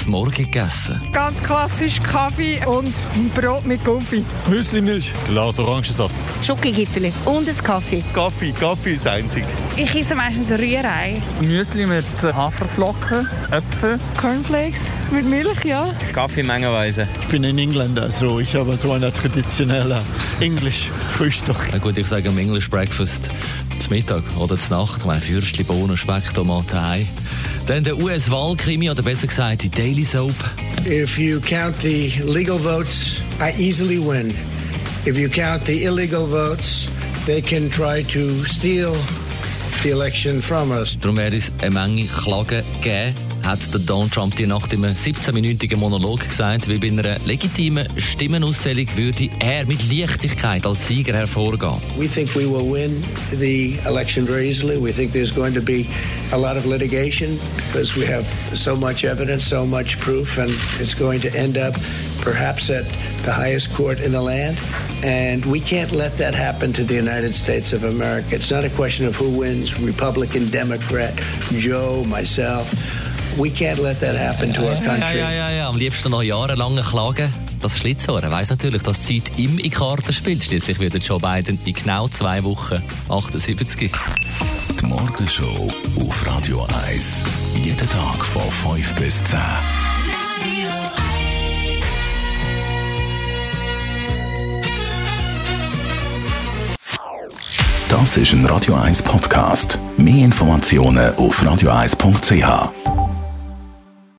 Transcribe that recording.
zum Morgen gegessen. Ganz klassisch Kaffee und Brot mit Gumpi. Müsli-Milch. Glas Orangensaft. Schokogipfeli und ein Kaffee. Kaffee. Kaffee ist einzig. Ich esse meistens Rührei. Müsli mit Haferflocken, Äpfel, Cornflakes mit Milch, ja. Kaffee mengenweise. Ich bin ein Engländer, also ich habe so eine traditionelle English Frühstück. Na gut, ich sage am English Breakfast zum Mittag oder zur Nacht. Ich meine, Würstchen, Bohnen, Speck, Tomaten, Ei. Dann der US-Wahlkrimi, oder besser gesagt die Daily Soap. If you count the legal votes, I easily win. If you count the illegal votes, they can try to steal the election from us. Darum werde es eine Menge Klagen geben, hat Donald Trump die Nacht im 17-minütigen Monolog gesagt, weil bei einer legitimen Stimmenauszählung würde er mit Leichtigkeit als Sieger hervorgehen. We think we will win the election very easily. We think there's going to be a lot of litigation because we have so much evidence, so much proof, and it's going to end up perhaps at the highest court in the land. And we can't let that happen to the United States of America. It's not a question of who wins, Republican, Democrat, Joe, myself. We can't let that happen to our Ja, country. ja, ja, ja. Am liebsten noch jahrelange Klagen. Das Schlitzohr. Weiss natürlich, dass die Zeit in Karten spielt. Schließlich wird Joe Biden in genau zwei Wochen 78. Die Morgenshow auf Radio 1. Jeden Tag von 5 bis 10. Das ist ein Radio 1 Podcast. Mehr Informationen auf radio1.ch.